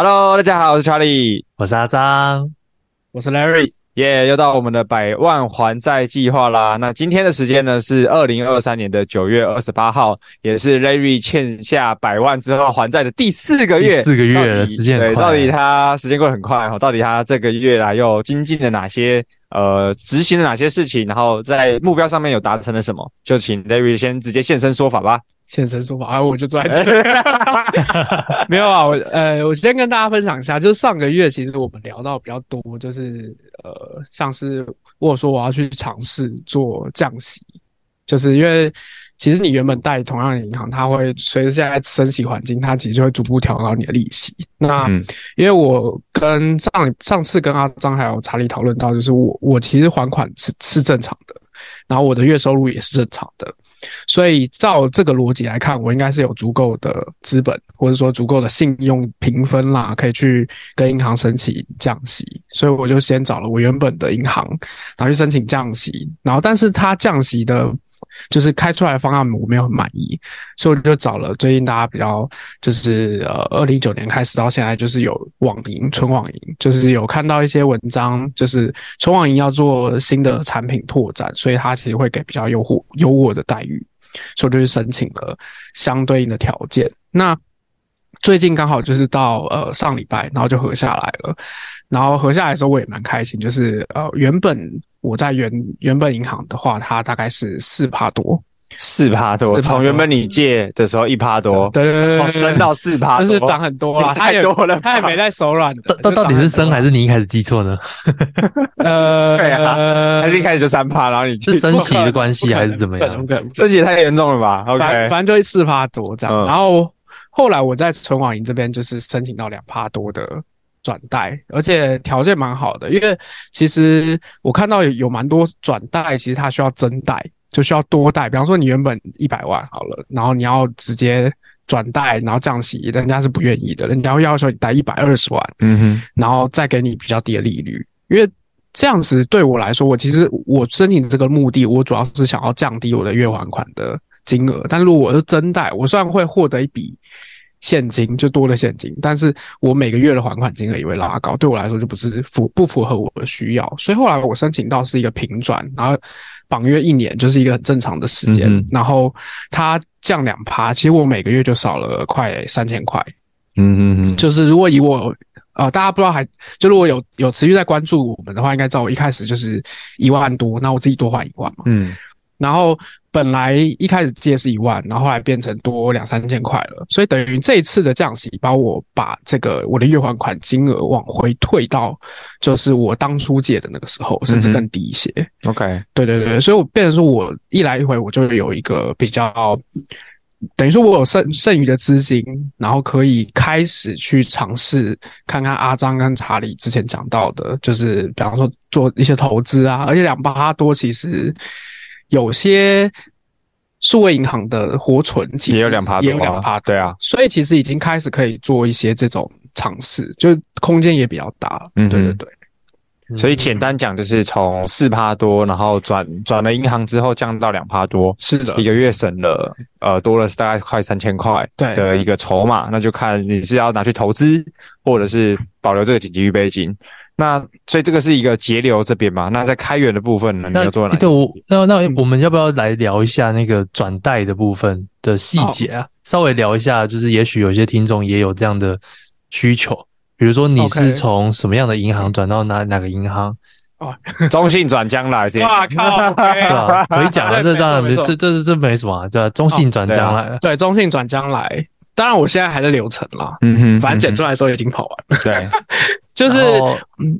Hello，大家好，我是 Charlie，我是阿张，我是 Larry，耶，yeah, 又到我们的百万还债计划啦。那今天的时间呢是二零二三年的九月二十八号，也是 Larry 欠下百万之后还债的第四个月，四个月的时间，对，到底他时间过得很快哈？到底他这个月来又精进了哪些？呃，执行了哪些事情？然后在目标上面有达成了什么？就请 Larry 先直接现身说法吧。现身说法啊，我就坐在这里。没有啊，我呃，我先跟大家分享一下，就是上个月其实我们聊到比较多，就是呃，像是我说我要去尝试做降息，就是因为其实你原本贷同样的银行，它会随着现在升息环境，它其实就会逐步调高你的利息。那、嗯、因为我跟上上次跟阿张还有查理讨论到，就是我我其实还款是是正常的，然后我的月收入也是正常的。所以照这个逻辑来看，我应该是有足够的资本，或者说足够的信用评分啦，可以去跟银行申请降息。所以我就先找了我原本的银行，然后去申请降息。然后，但是他降息的。就是开出来的方案我没有很满意，所以我就找了最近大家比较就是呃，二零一九年开始到现在就是有网银、纯网银，就是有看到一些文章，就是纯网银要做新的产品拓展，所以它其实会给比较优厚优渥的待遇，所以我就去申请了相对应的条件。那最近刚好就是到呃上礼拜，然后就合下来了，然后合下来的时候我也蛮开心，就是呃原本。我在原原本银行的话，它大概是四趴多，四趴多。从原本你借的时候一趴多，对对对，对，升到四趴，就是涨很多了，太多了，他也没在手软。到到底是升还是你一开始记错呢？呃，对啊，还是一开始就三趴，然后你是升息的关系还是怎么样？升息也太严重了吧？OK，反反正就是四趴多这样。嗯、然后后来我在存网银这边就是申请到两趴多的。转贷，而且条件蛮好的，因为其实我看到有有蛮多转贷，其实它需要增贷，就需要多贷。比方说你原本一百万好了，然后你要直接转贷，然后降息，人家是不愿意的，人家会要求你贷一百二十万，嗯哼，然后再给你比较低的利率。因为这样子对我来说，我其实我申请这个目的，我主要是想要降低我的月还款的金额。但如果我是增贷，我虽然会获得一笔。现金就多了现金，但是我每个月的还款金额也会拉高，对我来说就不是符不符合我的需要，所以后来我申请到是一个平转，然后绑约一年就是一个很正常的时间，嗯、然后它降两趴，其实我每个月就少了快三千块，嗯嗯嗯，就是如果以我呃大家不知道还就如果有有持续在关注我们的话，应该知道我一开始就是一万多，那我自己多还一万嘛，嗯。然后本来一开始借是一万，然后后来变成多两三千块了，所以等于这一次的降息，把我把这个我的月还款金额往回退到，就是我当初借的那个时候，甚至更低一些。OK，对对对，所以我变成说我一来一回，我就有一个比较，等于说我有剩剩余的资金，然后可以开始去尝试看看阿张跟查理之前讲到的，就是比方说做一些投资啊，而且两八多其实。有些数位银行的活存其实也有两趴，也有两趴，对啊，所以其实已经开始可以做一些这种尝试，就空间也比较大。嗯，对对对。所以简单讲，就是从四趴多，然后转转了银行之后降到两趴多，是的，一个月省了呃多了大概快三千块的一个筹码，那就看你是要拿去投资，或者是保留这个紧急预备金。那所以这个是一个节流这边嘛？那在开源的部分呢？你要做哪？对，我那那我们要不要来聊一下那个转贷的部分的细节啊？稍微聊一下，就是也许有些听众也有这样的需求，比如说你是从什么样的银行转到哪哪个银行？哦，中信转将来这样。哇靠！对吧？可以讲啊，这当然这这这没什么，对吧？中信转将来，对，中信转将来。当然，我现在还在流程啦。嗯哼，反正剪出来的时候已经跑完了。对。就是，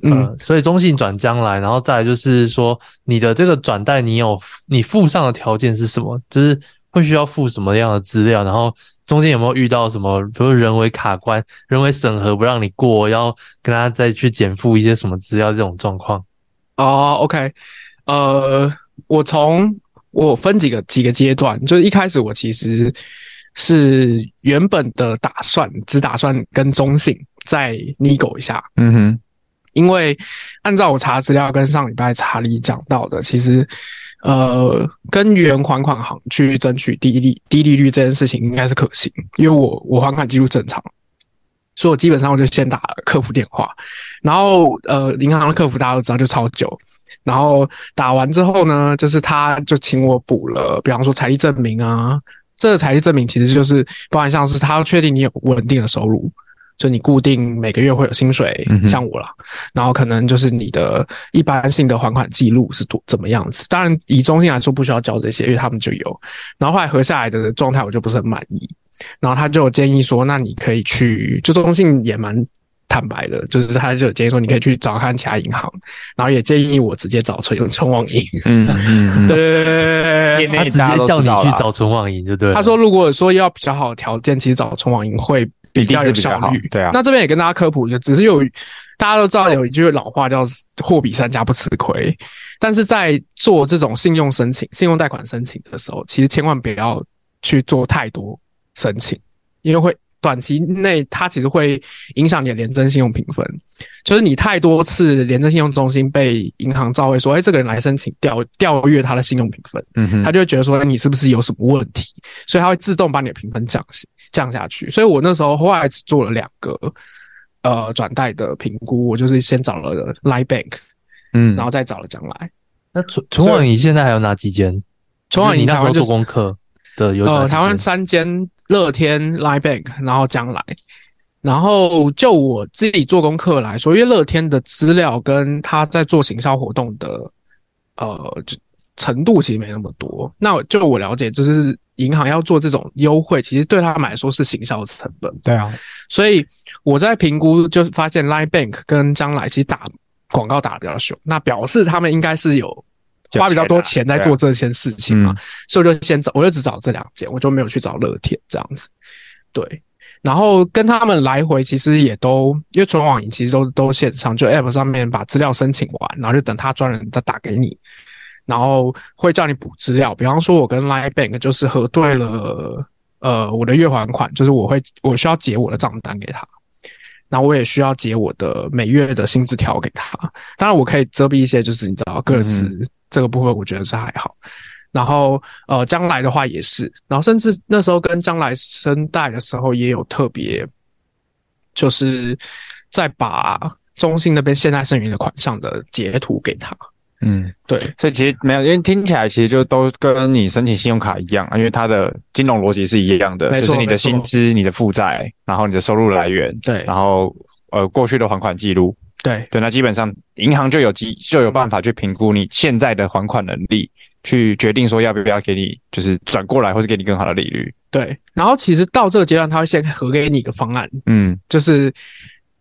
嗯，所以中信转将来，然后再来就是说，你的这个转贷，你有你附上的条件是什么？就是会需要附什么样的资料？然后中间有没有遇到什么，比如人为卡关、人为审核不让你过，要跟他再去减负一些什么资料这种状况？哦，OK，呃，我从我分几个几个阶段，就是一开始我其实是原本的打算，只打算跟中信再 nego 一下，嗯哼，因为按照我查资料跟上礼拜查理讲到的，其实。呃，跟原还款行去争取低利低利率这件事情应该是可行，因为我我还款记录正常，所以我基本上我就先打客服电话，然后呃，银行的客服大家都知道就超久，然后打完之后呢，就是他就请我补了，比方说财力证明啊，这个财力证明其实就是包含像是他要确定你有稳定的收入。就你固定每个月会有薪水，像我啦，然后可能就是你的一般性的还款记录是多怎么样子。当然，以中信来说不需要交这些，因为他们就有。然后后来合下来的状态我就不是很满意，然后他就建议说，那你可以去，就中信也蛮坦白的，就是他就有建议说你可以去找看其他银行，然后也建议我直接找存用存网银。嗯嗯，对对对对，他直接叫你去找存网银就对了。他说如果说要比较好的条件，其实找存网银会。比较有效率，对啊。那这边也跟大家科普一下，只是有大家都知道有一句老话叫“货比三家不吃亏”，但是在做这种信用申请、信用贷款申请的时候，其实千万不要去做太多申请，因为会短期内它其实会影响你的廉征信用评分。就是你太多次廉征信用中心被银行召回说：“哎，这个人来申请调调阅他的信用评分。”嗯哼，他就会觉得说：“你是不是有什么问题？”所以他会自动把你的评分降。降下去，所以我那时候后来只做了两个呃转贷的评估，我就是先找了 Line Bank，嗯，然后再找了将来。那存存网银现在还有哪几间？存网银那时候做功课的有呃台湾三间乐天 Line Bank，然后将来。然后就我自己做功课来说，因为乐天的资料跟他在做行销活动的呃就程度其实没那么多。那就我了解就是。银行要做这种优惠，其实对他们来说是行销成本。对啊，所以我在评估就发现，Line Bank 跟将来其实打广告打的比较凶，那表示他们应该是有花比较多钱在做这件事情嘛。所以我就先找，我就只找这两间，我就没有去找乐天这样子。对，然后跟他们来回其实也都，因为存网银其实都都线上，就 App 上面把资料申请完，然后就等他专人再打给你。然后会叫你补资料，比方说，我跟 Line Bank 就是核对了，呃，我的月还款，就是我会我需要结我的账单给他，然后我也需要结我的每月的薪资条给他。当然，我可以遮蔽一些，就是你知道，个资这个部分，我觉得是还好。嗯、然后，呃，将来的话也是，然后甚至那时候跟将来申贷的时候，也有特别，就是再把中信那边现代剩余的款项的截图给他。嗯，对，所以其实没有，因为听起来其实就都跟你申请信用卡一样，因为它的金融逻辑是一样的，就是你的薪资、你的负债，然后你的收入来源，对，然后呃过去的还款记录，对对，那基本上银行就有机就有办法去评估你现在的还款能力，去决定说要不要给你就是转过来，或是给你更好的利率。对，然后其实到这个阶段，他会先核给你一个方案，嗯，就是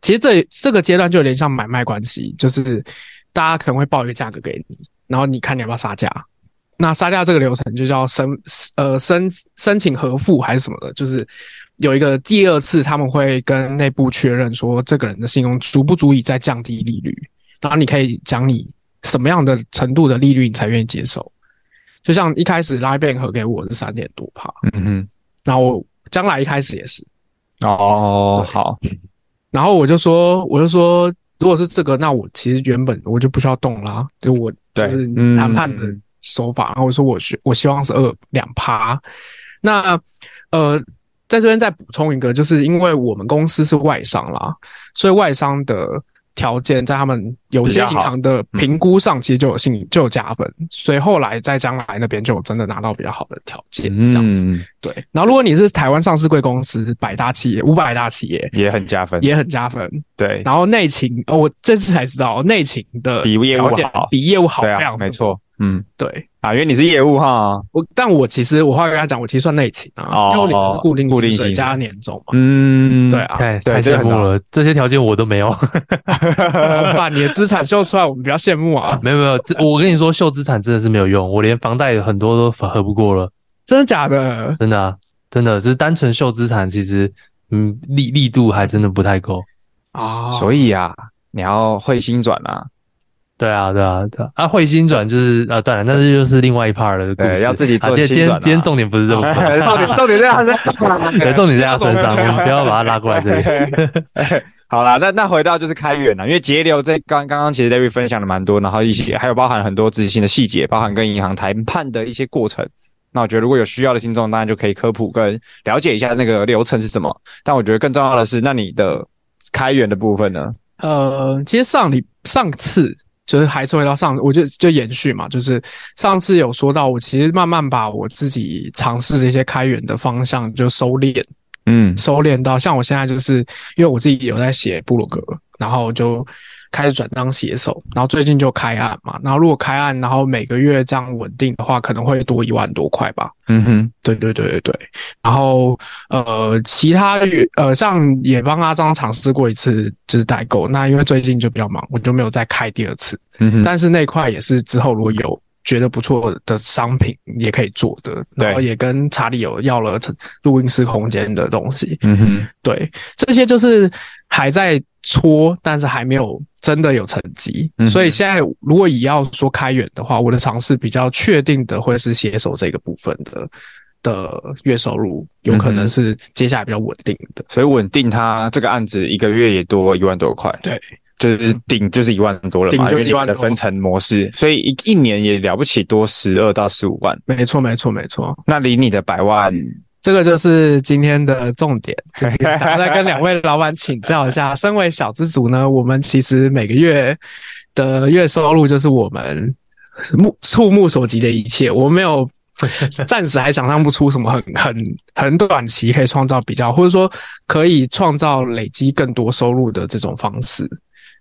其实这这个阶段就有点像买卖关系，就是。大家可能会报一个价格给你，然后你看你要不要杀价。那杀价这个流程就叫申呃申申请核付还是什么的，就是有一个第二次他们会跟内部确认说这个人的信用足不足以再降低利率，然后你可以讲你什么样的程度的利率你才愿意接受。就像一开始 Line Bank 核给我是三点多趴，嗯哼，然后我将来一开始也是，哦好，然后我就说我就说。如果是这个，那我其实原本我就不需要动啦，就我就是谈判的手法。然后我说我希我希望是二两趴。那呃，在这边再补充一个，就是因为我们公司是外商啦，所以外商的。条件在他们有些银行的评估上，其实就有信就有加分，所以后来在将来那边就真的拿到比较好的条件，这样子。对，然后如果你是台湾上市贵公司，百大企业、五百大企业，也很加分，也很加分。对，然后内勤，哦我这次才知道内勤的比业务好，比业务好，这样没错。嗯，对啊，因为你是业务哈，我但我其实我话跟他讲，我其实算内勤啊，因为你是固定固定薪加年终嘛，嗯，对啊，太太羡慕了，这些条件我都没有，把你的资产秀出来，我们比较羡慕啊。没有没有，我跟你说，秀资产真的是没有用，我连房贷很多都合不过了。真的假的？真的啊，真的，就是单纯秀资产，其实嗯力力度还真的不太够啊。所以啊，你要会心转啊。对啊，对啊，对啊，啊会心转就是啊，对了，但是又是另外一 part 的故事，要自己做心转。今天今天重点不是这么，重点重点在他身上，重点在他身上，我们不要把他拉过来这里。好啦，那那回到就是开源了，因为节流这刚刚刚其实 David 分享了蛮多，然后一些还有包含很多执行的细节，包含跟银行谈判的一些过程。那我觉得如果有需要的听众，当然就可以科普跟了解一下那个流程是什么。但我觉得更重要的是，那你的开源的部分呢？呃，其实上礼上次。就是还是回到上，我就就延续嘛，就是上次有说到，我其实慢慢把我自己尝试的一些开源的方向就收敛，嗯，收敛到像我现在就是因为我自己有在写部落格，然后就。开始转当写手，然后最近就开案嘛，然后如果开案，然后每个月这样稳定的话，可能会多一万多块吧。嗯哼，对对对对对。然后呃，其他呃，像也帮阿张尝试过一次，就是代购。那因为最近就比较忙，我就没有再开第二次。嗯哼，但是那块也是之后如果有觉得不错的商品，也可以做的。然后也跟查理有要了录音室空间的东西。嗯哼，对，这些就是还在搓，但是还没有。真的有成绩，嗯、所以现在如果以要说开源的话，我的尝试比较确定的会是写手这个部分的的月收入，有可能是接下来比较稳定的。所以稳定，它这个案子一个月也多一万多块，对，就是顶就是一万多了嘛，顶就一万的分成模式，所以一一年也了不起多十二到十五万。没错，没错，没错。那离你的百万。这个就是今天的重点，就是再跟两位老板请教一下。身为小资族呢，我们其实每个月的月收入就是我们目触目所及的一切。我们没有 暂时还想象不出什么很很很短期可以创造比较，或者说可以创造累积更多收入的这种方式。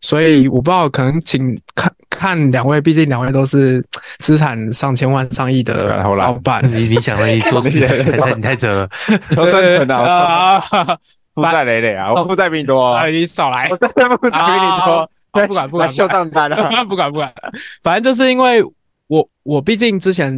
所以我不知道，可能请看看两位，毕竟两位都是资产上千万、上亿的老板。你你想了一做那些，你太扯了，求生存 啊！负债累累啊，我负债比你多。你少来，我负债比你多。不管不管，秀账单了，不管不管。反正就是因为我我毕竟之前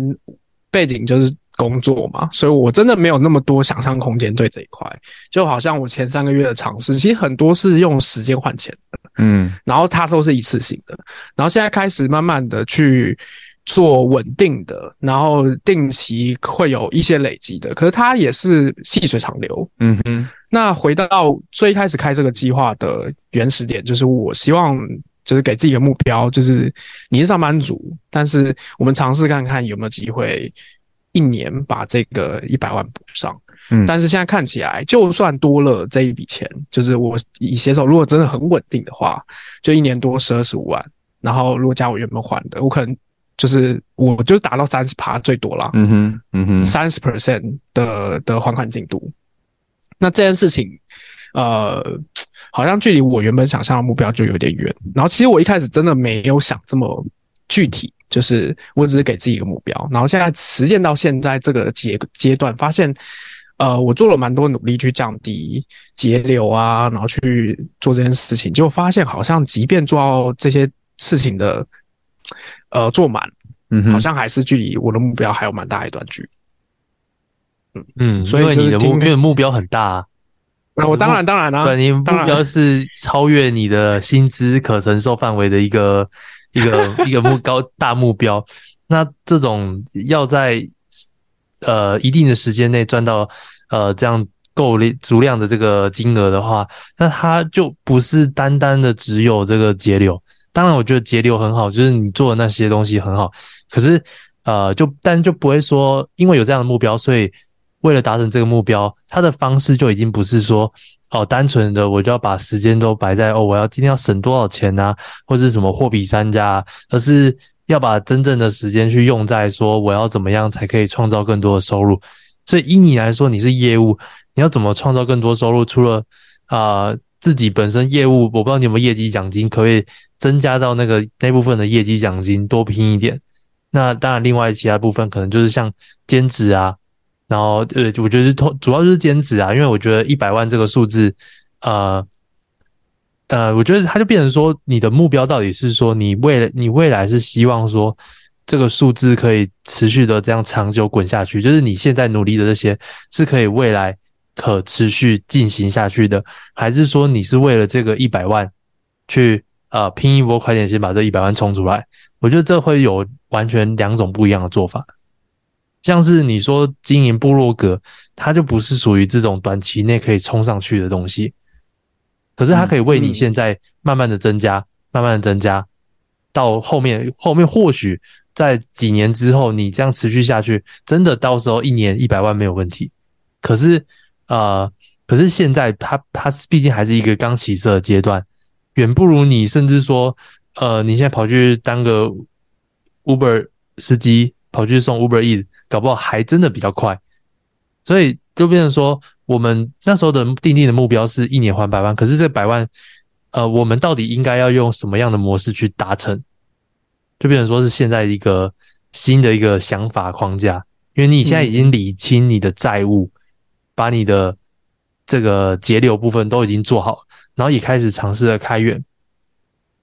背景就是。工作嘛，所以我真的没有那么多想象空间对这一块，就好像我前三个月的尝试，其实很多是用时间换钱的，嗯，然后它都是一次性的，然后现在开始慢慢的去做稳定的，然后定期会有一些累积的，可是它也是细水长流，嗯哼。那回到最开始开这个计划的原始点，就是我希望就是给自己一个目标，就是你是上班族，但是我们尝试看看有没有机会。一年把这个一百万补上，嗯，但是现在看起来，就算多了这一笔钱，就是我以携手如果真的很稳定的话，就一年多十二十五万，然后如果加我原本还的，我可能就是我就达到三十趴最多了，嗯哼，嗯哼，三十 percent 的的还款进度，那这件事情，呃，好像距离我原本想象的目标就有点远，然后其实我一开始真的没有想这么具体。就是我只是给自己一个目标，然后现在实践到现在这个阶阶段，发现，呃，我做了蛮多努力去降低节流啊，然后去做这件事情，结果发现好像即便做到这些事情的，呃，做满，嗯，好像还是距离我的目标还有蛮大一段距离。嗯嗯，所以你的目标目标很大啊。那我当然当然啦，对，你目标是超越你的薪资可承受范围的一个。一个 一个目高大目标，那这种要在呃一定的时间内赚到呃这样够力足量的这个金额的话，那它就不是单单的只有这个节流。当然，我觉得节流很好，就是你做的那些东西很好。可是呃，就但就不会说，因为有这样的目标，所以为了达成这个目标，它的方式就已经不是说。哦，单纯的我就要把时间都摆在哦，我要今天要省多少钱啊，或是什么货比三家，而是要把真正的时间去用在说我要怎么样才可以创造更多的收入。所以，以你来说，你是业务，你要怎么创造更多收入？除了啊、自己本身业务，我不知道你有没有业绩奖金，可以增加到那个那部分的业绩奖金多拼一点。那当然，另外其他部分可能就是像兼职啊。然后，呃，我觉得是通主要就是兼职啊，因为我觉得一百万这个数字，呃，呃，我觉得它就变成说，你的目标到底是说，你未来你未来是希望说，这个数字可以持续的这样长久滚下去？就是你现在努力的这些是可以未来可持续进行下去的，还是说你是为了这个一百万去呃拼一波快点先把这一百万冲出来？我觉得这会有完全两种不一样的做法。像是你说经营部落格，它就不是属于这种短期内可以冲上去的东西，可是它可以为你现在慢慢的增加，慢慢的增加。到后面，后面或许在几年之后，你这样持续下去，真的到时候一年一百万没有问题。可是，呃，可是现在它它毕竟还是一个刚起色的阶段，远不如你甚至说，呃，你现在跑去当个 Uber 司机，跑去送 Uber Eats，搞不好还真的比较快。所以就变成说，我们那时候的定定的目标是一年还百万，可是这百万。呃，我们到底应该要用什么样的模式去达成？就变成说是现在一个新的一个想法框架，因为你现在已经理清你的债务，把你的这个节流部分都已经做好，然后也开始尝试了开源。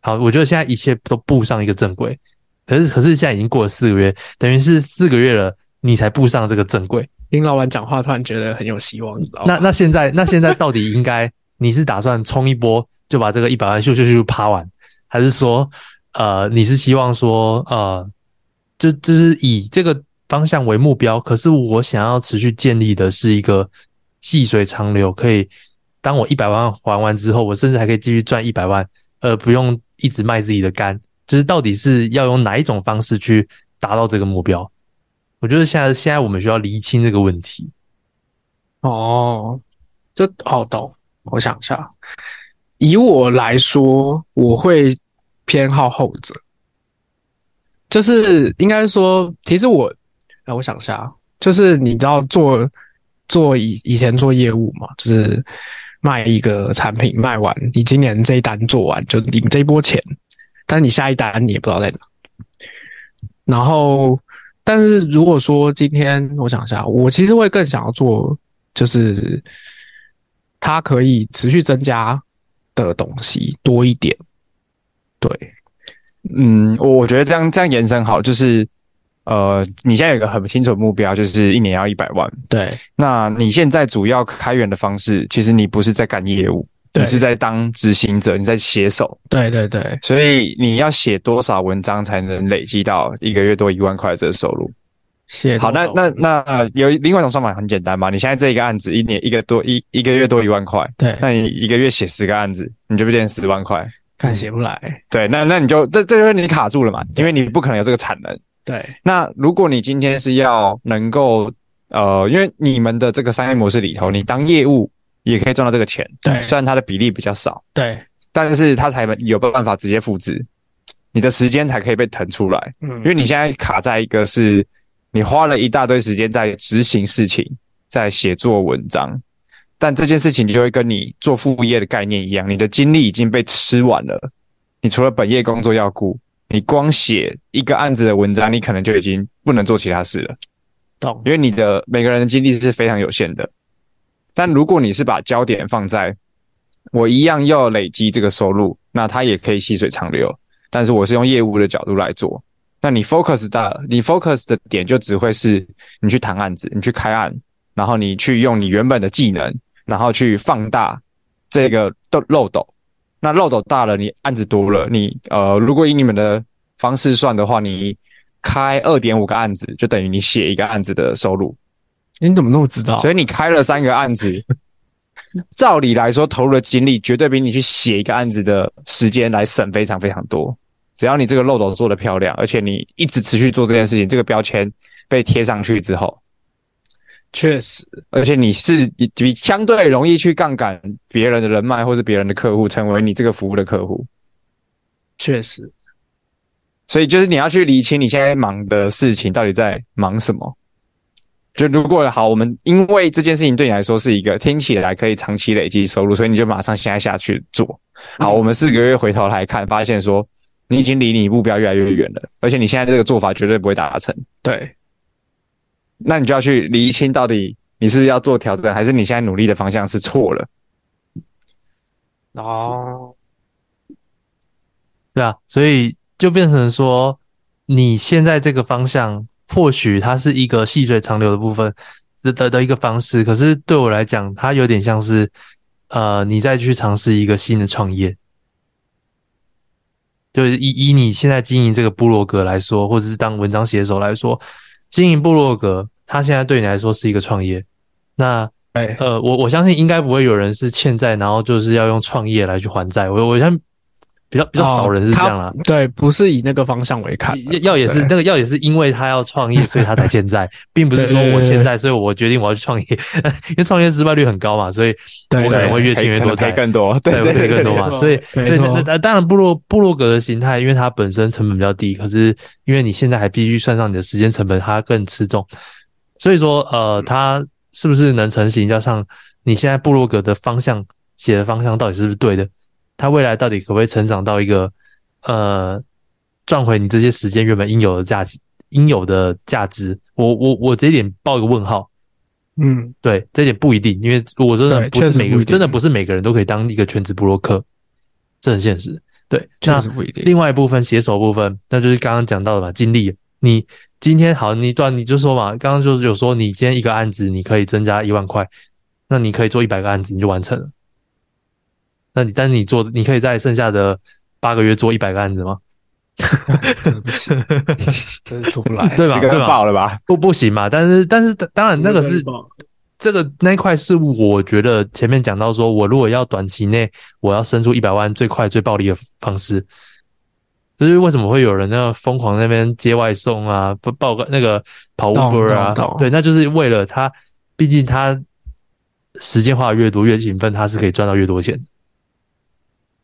好，我觉得现在一切都步上一个正轨。可是，可是现在已经过了四个月，等于是四个月了，你才步上这个正轨。听老板讲话，突然觉得很有希望。那那现在，那现在到底应该？你是打算冲一波就把这个一百万咻咻咻趴完，还是说，呃，你是希望说，呃，就就是以这个方向为目标？可是我想要持续建立的是一个细水长流，可以当我一百万还完之后，我甚至还可以继续赚一百万，而不用一直卖自己的肝。就是到底是要用哪一种方式去达到这个目标？我觉得现在现在我们需要厘清这个问题。哦，这好懂。我想一下，以我来说，我会偏好后者。就是应该说，其实我，哎，我想一下，就是你知道做做以以前做业务嘛，就是卖一个产品卖完，你今年这一单做完就领这一波钱，但你下一单你也不知道在哪。然后，但是如果说今天我想一下，我其实会更想要做，就是。它可以持续增加的东西多一点，对，嗯，我觉得这样这样延伸好，就是呃，你现在有一个很清楚的目标，就是一年要一百万，对。那你现在主要开源的方式，其实你不是在干业务，对你是在当执行者，你在写手，对对对。所以你要写多少文章才能累积到一个月多一万块的这个收入？好，那那那有另外一种算法很简单嘛？你现在这一个案子一年一个多一一个月多一万块，对，那你一个月写十个案子，你就变成十万块，看写不来。对，那那你就这这就是你卡住了嘛？因为你不可能有这个产能。对，那如果你今天是要能够呃，因为你们的这个商业模式里头，你当业务也可以赚到这个钱，对，虽然它的比例比较少，对，但是它才有办法直接复制，你的时间才可以被腾出来。嗯，因为你现在卡在一个是。你花了一大堆时间在执行事情，在写作文章，但这件事情就会跟你做副业的概念一样，你的精力已经被吃完了。你除了本业工作要顾，你光写一个案子的文章，你可能就已经不能做其他事了。懂？因为你的每个人的精力是非常有限的。但如果你是把焦点放在我一样要累积这个收入，那它也可以细水长流。但是我是用业务的角度来做。那你 focus 的，你 focus 的点就只会是你去谈案子，你去开案，然后你去用你原本的技能，然后去放大这个漏漏斗。那漏斗大了，你案子多了，你呃，如果以你们的方式算的话，你开二点五个案子，就等于你写一个案子的收入。你怎么那么知道？所以你开了三个案子，照理来说，投入的精力绝对比你去写一个案子的时间来省非常非常多。只要你这个漏斗做得漂亮，而且你一直持续做这件事情，这个标签被贴上去之后，确实，而且你是比相对容易去杠杆别人的人脉或是别人的客户，成为你这个服务的客户。确实，所以就是你要去理清你现在忙的事情到底在忙什么。就如果好，我们因为这件事情对你来说是一个听起来可以长期累积收入，所以你就马上现在下去做。好，我们四个月回头来看，发现说。你已经离你目标越来越远了，而且你现在这个做法绝对不会达成。对，那你就要去厘清到底你是不是要做调整，还是你现在努力的方向是错了？哦，对啊，所以就变成说，你现在这个方向，或许它是一个细水长流的部分的的的一个方式，可是对我来讲，它有点像是，呃，你再去尝试一个新的创业。就是以以你现在经营这个部落格来说，或者是当文章写手来说，经营部落格，它现在对你来说是一个创业。那，呃，我我相信应该不会有人是欠债，然后就是要用创业来去还债。我我相比较比较少人是这样啦，对，不是以那个方向为看，要也是那个要也是因为他要创业，所以他才欠债，并不是说我欠债，所以我决定我要去创业，因为创业失败率很高嘛，所以我可能会越欠越多债，更多，对，会赔更多嘛，所以所以那当然部落部落格的形态，因为它本身成本比较低，可是因为你现在还必须算上你的时间成本，它更吃重，所以说呃，它是不是能成型，加上你现在部落格的方向写的方向到底是不是对的？它未来到底可不可以成长到一个，呃，赚回你这些时间原本应有的价值，应有的价值？我我我这一点报一个问号。嗯，对，这一点不一定，因为我真的不是每个，真的不是每个人都可以当一个全职布洛克，这很现实。对，确实不一定。另外一部分写手部分，那就是刚刚讲到的嘛，精力。你今天好，你段你就说嘛，刚刚就是有说你今天一个案子你可以增加一万块，那你可以做一百个案子，你就完成了。那你，但是你做，你可以在剩下的八个月做一百个案子吗？真的不行，真是做不来，对吧？对吧？爆了吧？不，不行嘛。但是，但是，当然，那个是这个那一块是我觉得前面讲到说，我如果要短期内我要生出一百万，最快最暴利的方式，就是为什么会有人那疯狂那边接外送啊，不报个那个跑 Uber 啊？对，那就是为了他，毕竟他时间花的越多，越勤奋，他是可以赚到越多钱。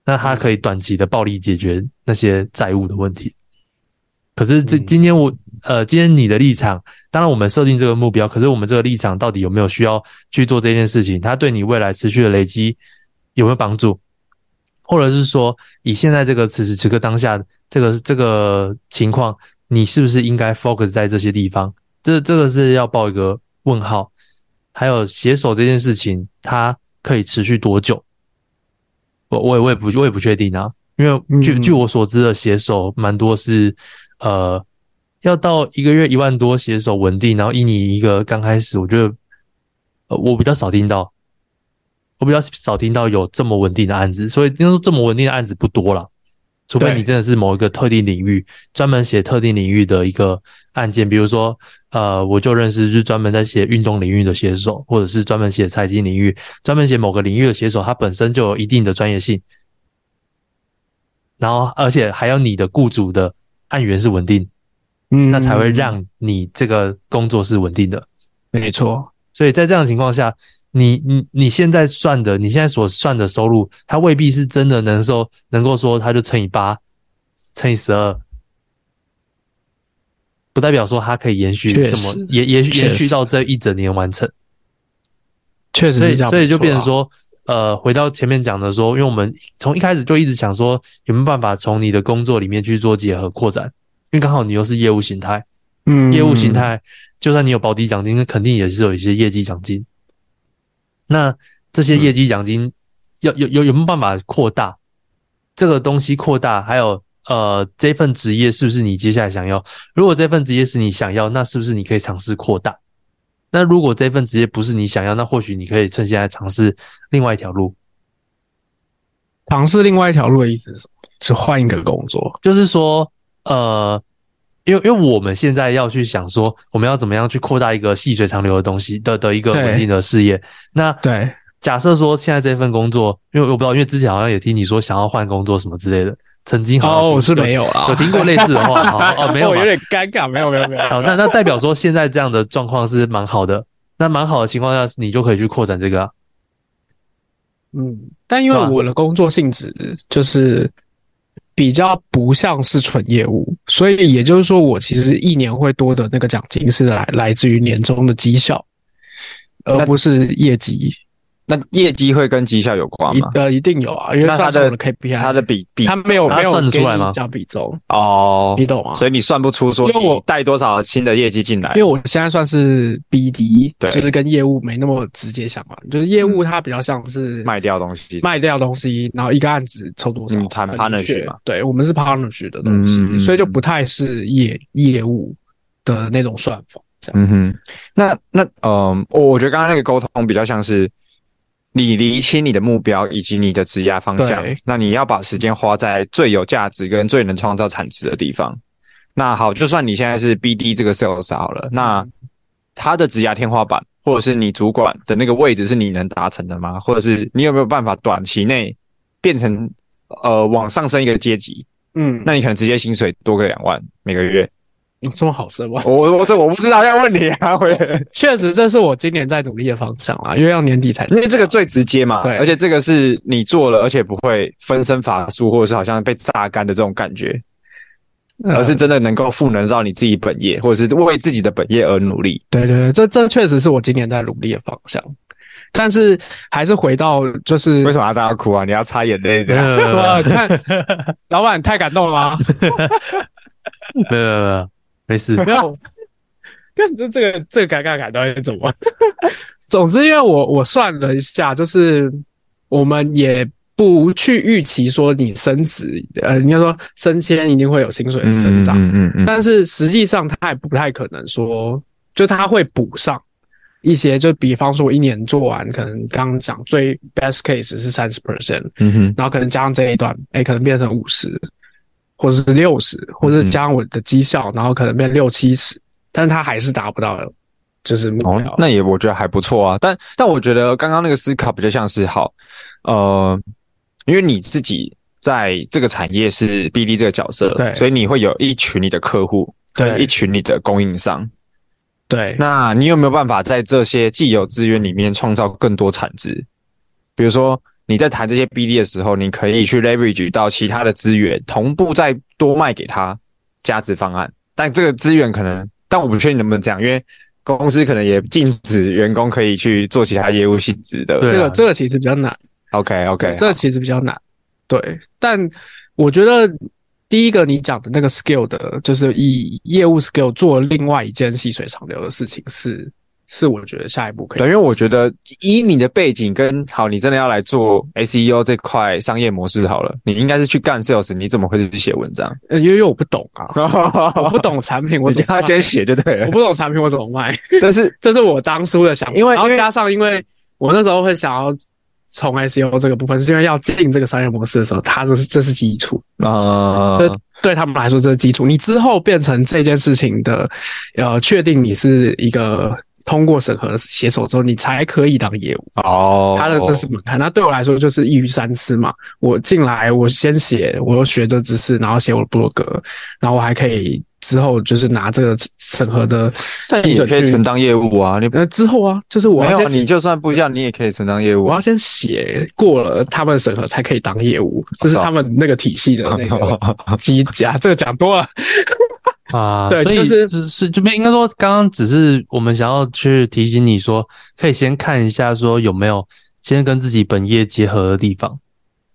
那他可以短期的暴力解决那些债务的问题，可是这今天我呃，今天你的立场，当然我们设定这个目标，可是我们这个立场到底有没有需要去做这件事情？它对你未来持续的累积有没有帮助？或者是说，以现在这个此时此刻当下这个这个情况，你是不是应该 focus 在这些地方？这这个是要报一个问号。还有携手这件事情，它可以持续多久？我我也我也不我也不确定啊，因为据据我所知的写手蛮多是，呃，要到一个月一万多写手稳定，然后以你一个刚开始，我觉得，呃，我比较少听到，我比较少听到有这么稳定的案子，所以听说这么稳定的案子不多了。除非你真的是某一个特定领域专门写特定领域的一个案件，比如说，呃，我就认识就是专门在写运动领域的写手，或者是专门写财经领域、专门写某个领域的写手，他本身就有一定的专业性，然后而且还有你的雇主的案源是稳定，嗯，那才会让你这个工作是稳定的，没错。所以在这样的情况下。你你你现在算的，你现在所算的收入，它未必是真的能说能够说，它就乘以八，乘以十二，不代表说它可以延续这么延延延续到这一整年完成。确实是这样，所以就变成说，呃，回到前面讲的说，因为我们从一开始就一直想说，有没有办法从你的工作里面去做结合扩展？因为刚好你又是业务形态，嗯，业务形态，就算你有保底奖金，那肯定也是有一些业绩奖金。那这些业绩奖金有有有有没有办法扩大？这个东西扩大，还有呃，这份职业是不是你接下来想要？如果这份职业是你想要，那是不是你可以尝试扩大？那如果这份职业不是你想要，那或许你可以趁现在尝试另外一条路。尝试另外一条路的意思是什么？是换一个工作，就是说呃。因为因为我们现在要去想说，我们要怎么样去扩大一个细水长流的东西的的一个稳定的事业。那对，假设说现在这份工作，因为我不知道，因为之前好像也听你说想要换工作什么之类的，曾经好像哦，我是没有啊，有听过类似的话哦，没有，有点尴尬，没有没有没有。好，那那代表说现在这样的状况是蛮好的，那蛮好的情况下，你就可以去扩展这个啊。嗯，但因为我的工作性质就是。比较不像是纯业务，所以也就是说，我其实一年会多的那个奖金是来来自于年终的绩效，而不是业绩。那业绩会跟绩效有关吗？呃，一定有啊，因为他的 KPI，他的比比，他没有没有算出来吗？叫比重。哦，你懂吗？所以你算不出说，因为我带多少新的业绩进来，因为我现在算是 BD，对，就是跟业务没那么直接相关，就是业务它比较像是卖掉东西，卖掉东西，然后一个案子抽多少，谈 partnership 嘛，对，我们是 partnership 的东西，所以就不太是业业务的那种算法。嗯哼，那那嗯，我我觉得刚刚那个沟通比较像是。你厘清你的目标以及你的职业方向，那你要把时间花在最有价值跟最能创造产值的地方。那好，就算你现在是 BD 这个 sales 好了，那他的职业天花板，或者是你主管的那个位置是你能达成的吗？或者是你有没有办法短期内变成呃往上升一个阶级？嗯，那你可能直接薪水多个两万每个月。有这么好升吗？我我这我不知道，要问你啊。我也 确实，这是我今年在努力的方向啊，因为要年底才，因为这个最直接嘛。对，而且这个是你做了，而且不会分身乏术，或者是好像被榨干的这种感觉，而是真的能够赋能到你自己本业，或者是为自己的本业而努力。对对对，这这确实是我今年在努力的方向。但是还是回到，就是为什么要大家哭啊？你要擦眼泪这样？对啊，看 老板太感动了吗？没有没有没有。没事，没有。看这这个这个尴尬感到底怎么？总之，因为我我算了一下，就是我们也不去预期说你升职，呃，应该说升迁一定会有薪水的增长，嗯嗯嗯。但是实际上，他也不太可能说，就他会补上一些，就比方说我一年做完，可能刚刚讲最 best case 是三十 percent，嗯哼，然后可能加上这一段，哎，可能变成五十。或者是六十，或者是加上我的绩效，然后可能变六七十，但是他还是达不到，就是目标。哦，那也我觉得还不错啊。但但我觉得刚刚那个思考比较像是好，呃，因为你自己在这个产业是 BD 这个角色，对，所以你会有一群你的客户，对，一群你的供应商，对。那你有没有办法在这些既有资源里面创造更多产值？比如说。你在谈这些 BD 的时候，你可以去 leverage 到其他的资源，同步再多卖给他价值方案。但这个资源可能，但我不确定能不能这样，因为公司可能也禁止员工可以去做其他业务性质的。对，这个这个其实比较难。OK OK，这个其实比较难。对，但我觉得第一个你讲的那个 skill 的，就是以业务 skill 做另外一件细水长流的事情是。是我觉得下一步可以，对，因为我觉得以你的背景跟好，你真的要来做 SEO 这块商业模式好了，你应该是去干 sales，你怎么会去写文章？呃，因为我不懂啊，我不懂产品，我你要先写就对了。我不懂产品，我怎么卖？但是这是我当初的想法，因为然后加上，因为我那时候会想要从 SEO 这个部分，是因为要进这个商业模式的时候，它这是这是基础啊，这对他们来说这是基础。你之后变成这件事情的，呃，确定你是一个。通过审核写手之后，你才可以当业务哦。他的这是门槛，那对我来说就是一鱼三吃嘛。我进来，我先写，我又学这知识，然后写我的部落格，然后我还可以之后就是拿这个审核的。但你也可以存当业务啊。你呃之后啊，就是我要没有，你就算不一样，你也可以存当业务。我要先写过了他们的审核才可以当业务，这是他们那个体系的那个 机甲。这个讲多了。啊，对，所以就是是这边应该说，刚刚只是我们想要去提醒你说，可以先看一下说有没有先跟自己本业结合的地方。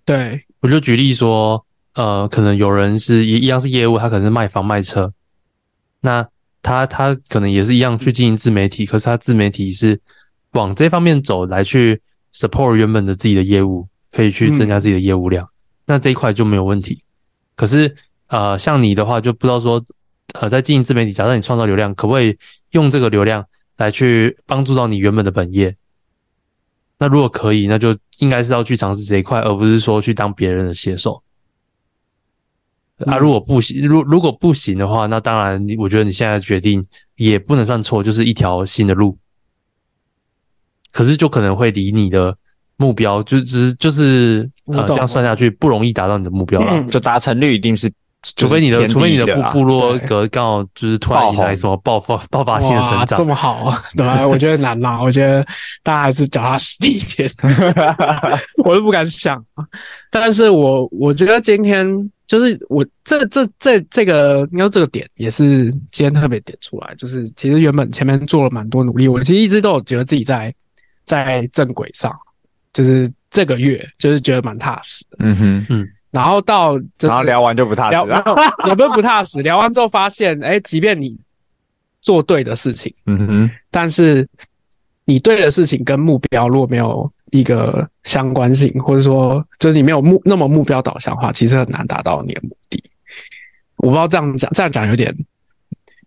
对，我就举例说，呃，可能有人是一一样是业务，他可能是卖房卖车，那他他可能也是一样去经营自媒体，可是他自媒体是往这方面走来去 support 原本的自己的业务，可以去增加自己的业务量，嗯、那这一块就没有问题。可是呃，像你的话就不知道说。呃，在经营自媒体，假设你创造流量，可不可以用这个流量来去帮助到你原本的本业？那如果可以，那就应该是要去尝试这一块，而不是说去当别人的写手。啊，如果不行，如如果不行的话，那当然，我觉得你现在的决定也不能算错，就是一条新的路。可是就可能会离你的目标，就只是就是呃，这样算下去不容易达到你的目标了，嗯、就达成率一定是。除非你的，除非你的部部落格刚好就是突然来什么爆发爆发性的成长，这么好，对吧？我觉得难啦，我觉得大家还是脚踏实地一点，我都不敢想。但是我我觉得今天就是我这这这这个，应该这个点也是今天特别点出来，就是其实原本前面做了蛮多努力，我其实一直都有觉得自己在在正轨上，就是这个月就是觉得蛮踏实的。嗯哼，嗯。然后到就是然后聊完就不踏实了，也不是不踏实。聊完之后发现，哎，即便你做对的事情，嗯哼，但是你对的事情跟目标如果没有一个相关性，或者说就是你没有目那么目标导向的话，其实很难达到你的目的。我不知道这样讲，这样讲有点。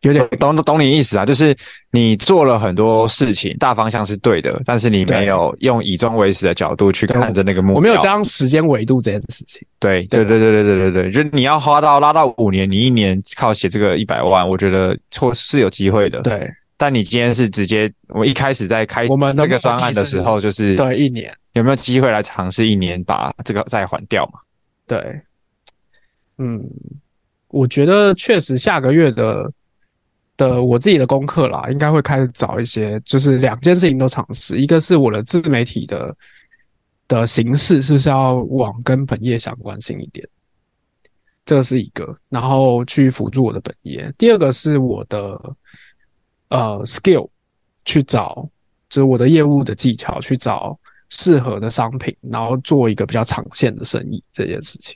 有点懂懂你意思啊，就是你做了很多事情，大方向是对的，但是你没有用以终为始的角度去看着那个目标。我没有当时间维度这件事情。对对对对对对对对，就是你要花到拉到五年，你一年靠写这个一百万，我觉得错是有机会的。对，但你今天是直接，我一开始在开我们那个专案的时候，就是对一年有没有机会来尝试一年把这个再还掉嘛？对，嗯，我觉得确实下个月的。的我自己的功课啦，应该会开始找一些，就是两件事情都尝试。一个是我的自媒体的的形式是不是要往跟本业相关性一点，这是一个，然后去辅助我的本业。第二个是我的呃 skill 去找，就是我的业务的技巧去找适合的商品，然后做一个比较长线的生意这件事情。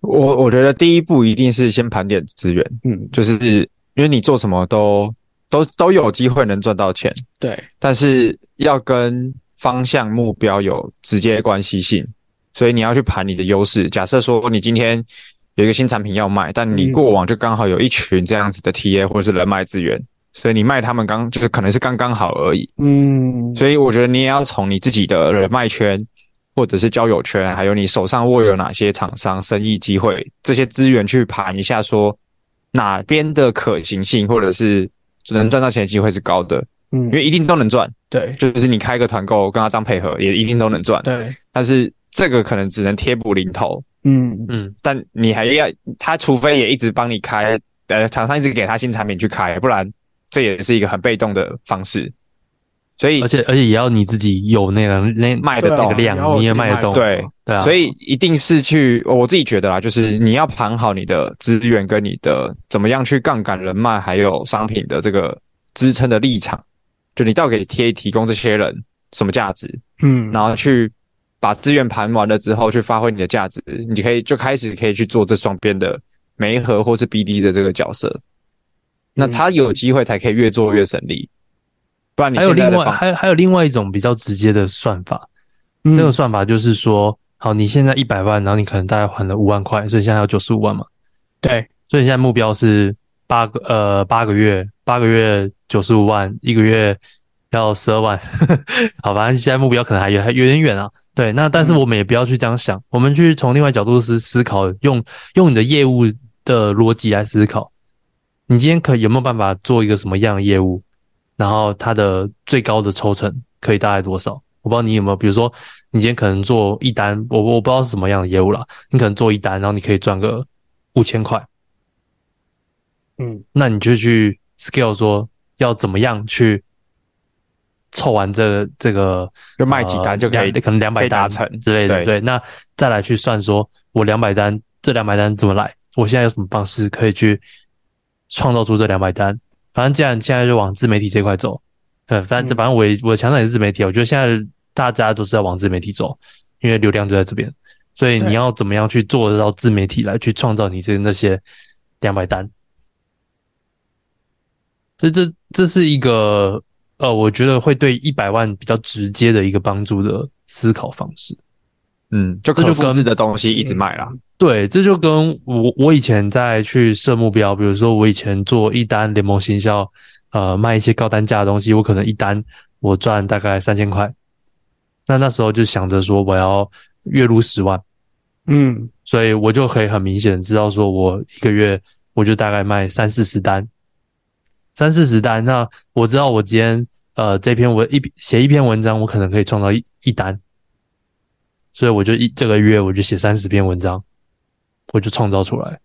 我我觉得第一步一定是先盘点资源，嗯，就是。因为你做什么都都都有机会能赚到钱，对，但是要跟方向目标有直接关系性，所以你要去盘你的优势。假设说你今天有一个新产品要卖，但你过往就刚好有一群这样子的 TA 或者是人脉资源，所以你卖他们刚就是可能是刚刚好而已。嗯，所以我觉得你也要从你自己的人脉圈或者是交友圈，还有你手上握有哪些厂商、生意机会这些资源去盘一下说。哪边的可行性，或者是能赚到钱的机会是高的？嗯，因为一定都能赚。对，就是你开个团购跟他当配合，也一定都能赚。对，但是这个可能只能贴补零头。嗯嗯，但你还要他，除非也一直帮你开，呃，厂商一直给他新产品去开，不然这也是一个很被动的方式。所以，而且而且也要你自己有那个那卖的那个量，啊、你也卖得动。对对啊，所以一定是去，我自己觉得啦，就是你要盘好你的资源跟你的怎么样去杠杆人脉，还有商品的这个支撑的立场，就你到底贴提提供这些人什么价值？嗯，然后去把资源盘完了之后，去发挥你的价值，你可以就开始可以去做这双边的媒合或是 BD 的这个角色。那他有机会才可以越做越省力。不然你还有另外还有还有另外一种比较直接的算法，嗯、这个算法就是说，好，你现在一百万，然后你可能大概还了五万块，所以现在有九十五万嘛。对，所以现在目标是八个呃八个月，八个月九十五万，一个月要十二万。好，反正现在目标可能还有还有点远啊。对，那但是我们也不要去这样想，嗯、我们去从另外角度思思考，用用你的业务的逻辑来思考，你今天可有没有办法做一个什么样的业务？然后它的最高的抽成可以大概多少？我不知道你有没有，比如说你今天可能做一单，我我不知道是什么样的业务啦，你可能做一单，然后你可以赚个五千块，嗯，那你就去 scale 说要怎么样去凑完这个这个，就卖几单就可以，呃、可能两百单成之类的，对，对。那再来去算说，我两百单，这两百单怎么来？我现在有什么方式可以去创造出这两百单？反正既然现在就往自媒体这块走，呃，反正反正我我的强项也是自媒体，我觉得现在大家都是要往自媒体走，因为流量就在这边，所以你要怎么样去做得到自媒体来去创造你这那些两百单，所以这这是一个呃，我觉得会对一百万比较直接的一个帮助的思考方式。嗯，就可复制的东西一直卖啦。对，这就跟我我以前在去设目标，比如说我以前做一单联盟行销，呃，卖一些高单价的东西，我可能一单我赚大概三千块，那那时候就想着说我要月入十万，嗯，所以我就可以很明显知道说我一个月我就大概卖三四十单，三四十单，那我知道我今天呃这篇文一写一篇文章，我可能可以创造一一单。所以我就一这个月我就写三十篇文章，我就创造出来。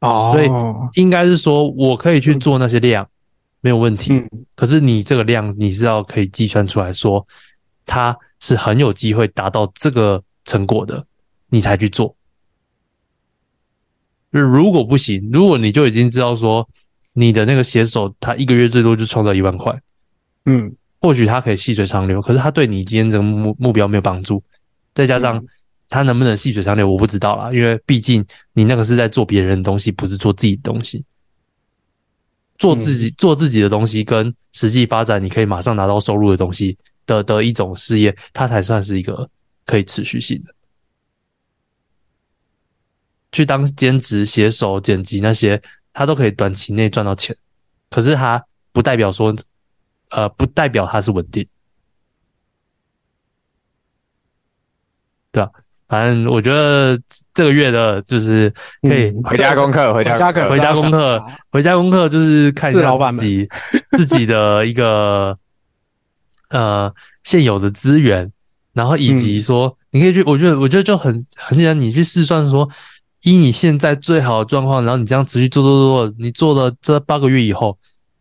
哦，所以应该是说我可以去做那些量，没有问题。可是你这个量你是要可以计算出来说，它是很有机会达到这个成果的，你才去做。如果不行，如果你就已经知道说你的那个写手他一个月最多就创造一万块，嗯，或许他可以细水长流，可是他对你今天这个目目标没有帮助。再加上他能不能细水长流，我不知道啦，因为毕竟你那个是在做别人的东西，不是做自己的东西。做自己做自己的东西，跟实际发展你可以马上拿到收入的东西的的一种事业，它才算是一个可以持续性的。去当兼职写手、剪辑那些，他都可以短期内赚到钱，可是他不代表说，呃，不代表它是稳定，对啊。反正我觉得这个月的就是可以回家 功课，回家回家功课，回家功课就是看一下自己自己的一个呃现有的资源，然后以及说你可以去，我觉得我觉得就很很简单，你去试算说，以你现在最好的状况，然后你这样持续做做做，你做了这八个月以后，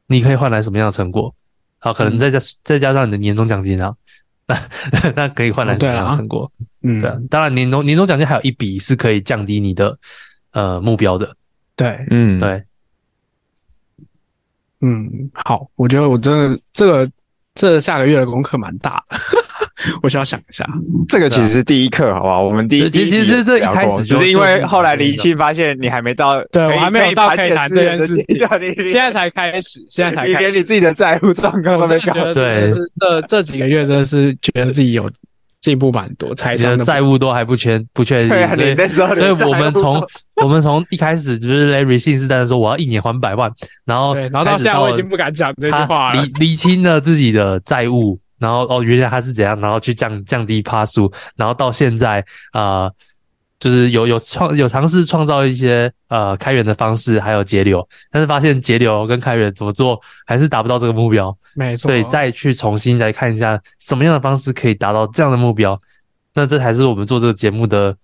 你可以换来什么样的成果？好，可能再加再加上你的年终奖金啊。那可以换来什么样的成果？嗯，对，当然年终年终奖金还有一笔是可以降低你的呃目标的。对，嗯，对，嗯，好，我觉得我真的这个这下个月的功课蛮大的。我需要想一下，这个其实是第一课，好不好？我们第一其实这一开始就是因为后来离清发现你还没到，对我还没有到可以谈这件事。情，现在才开始，现在才开始，你连你自己的债务状况都没搞，对，是这这几个月真的是觉得自己有进步蛮多，财商的债务都还不确不确定，所以所以我们从我们从一开始就是 Larry 信誓旦旦说我要一年还百万，然后然后到现在我已经不敢讲这句话了，理理清了自己的债务。然后哦，原来他是怎样，然后去降降低趴数，然后到现在啊、呃，就是有有创有尝试创造一些呃开源的方式，还有节流，但是发现节流跟开源怎么做还是达不到这个目标，没错，所以再去重新来看一下什么样的方式可以达到这样的目标，那这才是我们做这个节目的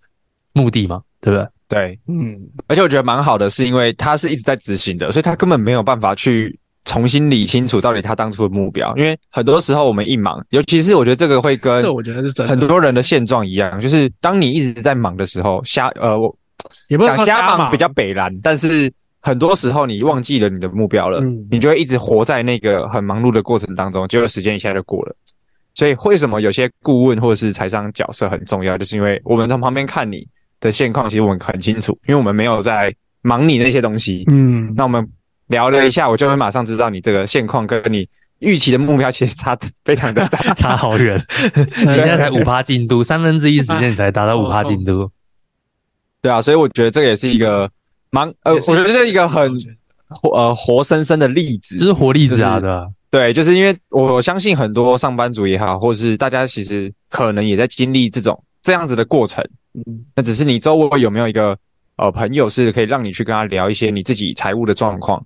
目的嘛，对不对？对，嗯，而且我觉得蛮好的，是因为他是一直在执行的，所以他根本没有办法去。重新理清楚到底他当初的目标，因为很多时候我们一忙，尤其是我觉得这个会跟这我觉得是真的很多人的现状一样，就是当你一直在忙的时候，瞎呃我也不想瞎忙比较北烂，但是很多时候你忘记了你的目标了，嗯，你就会一直活在那个很忙碌的过程当中，结果时间一下就过了。所以为什么有些顾问或者是财商角色很重要，就是因为我们从旁边看你的现况，其实我们很清楚，因为我们没有在忙你那些东西，嗯，那我们。聊了一下，我就会马上知道你这个现况跟你预期的目标其实差非常的大，差好远。你现在才五趴进度，三分之一时间你才达到五趴进度。对啊，所以我觉得这个也是一个蛮呃，我觉得这是一个很活呃活生生的例子，就是活例子啊，对吧？对，就是因为我相信很多上班族也好，或者是大家其实可能也在经历这种这样子的过程。嗯，那只是你周围有没有一个呃朋友是可以让你去跟他聊一些你自己财务的状况。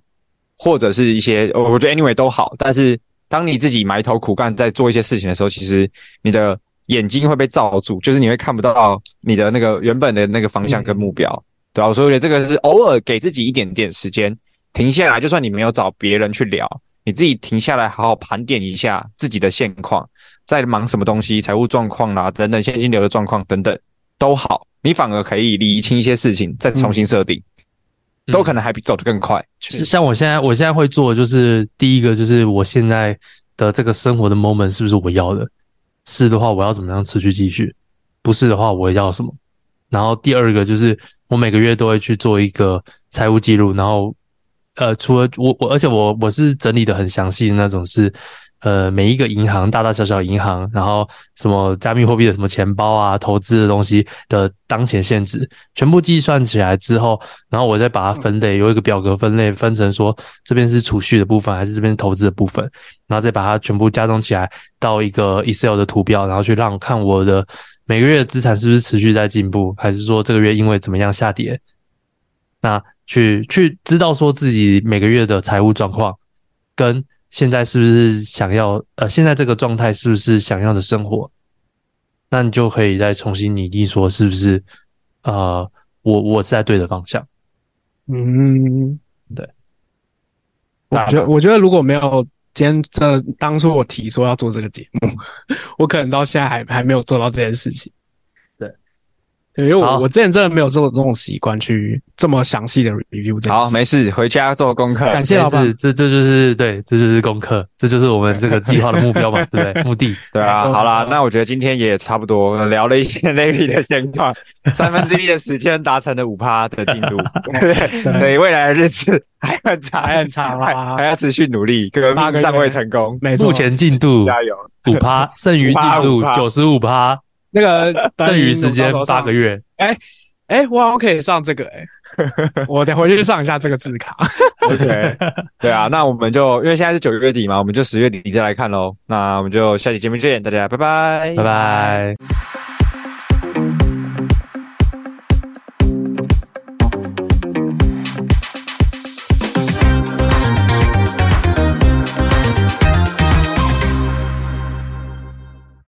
或者是一些，我觉得 anyway 都好，但是当你自己埋头苦干在做一些事情的时候，其实你的眼睛会被罩住，就是你会看不到你的那个原本的那个方向跟目标，嗯、对吧？所以我觉得这个是偶尔给自己一点点时间停下来，就算你没有找别人去聊，你自己停下来好好盘点一下自己的现况，在忙什么东西，财务状况啦等等，现金流的状况等等都好，你反而可以理清一些事情，再重新设定。嗯都可能还比走得更快。嗯，像我现在，我现在会做的就是第一个就是我现在的这个生活的 moment 是不是我要的？是的话，我要怎么样持续继续？不是的话，我要什么？然后第二个就是我每个月都会去做一个财务记录，然后呃，除了我我，而且我我是整理的很详细的那种是。呃，每一个银行，大大小小银行，然后什么加密货币的什么钱包啊，投资的东西的当前现值，全部计算起来之后，然后我再把它分类，有一个表格分类，分成说这边是储蓄的部分，还是这边投资的部分，然后再把它全部加总起来到一个 Excel 的图表，然后去让看我的每个月的资产是不是持续在进步，还是说这个月因为怎么样下跌，那去去知道说自己每个月的财务状况跟。现在是不是想要呃？现在这个状态是不是想要的生活？那你就可以再重新拟定说，是不是呃，我我是在对的方向？嗯，对。我觉得，我觉得如果没有今天这当初我提说要做这个节目，我可能到现在还还没有做到这件事情。对，因为我我之前真的没有这种这种习惯去这么详细的 review。好，没事，回家做功课。感谢老板，这这就是对，这就是功课，这就是我们这个计划的目标嘛，对不对？目的。对啊，好啦，那我觉得今天也差不多聊了一些 Larry 的现况，三分之一的时间达成了五趴的进度，对，未来的日子还很长，还很长啊，还要持续努力，革命尚未成功，目前进度加油，五趴，剩余进度九十五趴。那个 剩余时间八个月，哎哎，我好像可以上这个哎，我得回去上一下这个字卡。OK，对啊，那我们就因为现在是九月底嘛，我们就十月底再来看喽。那我们就下期节目见，大家拜拜，拜拜。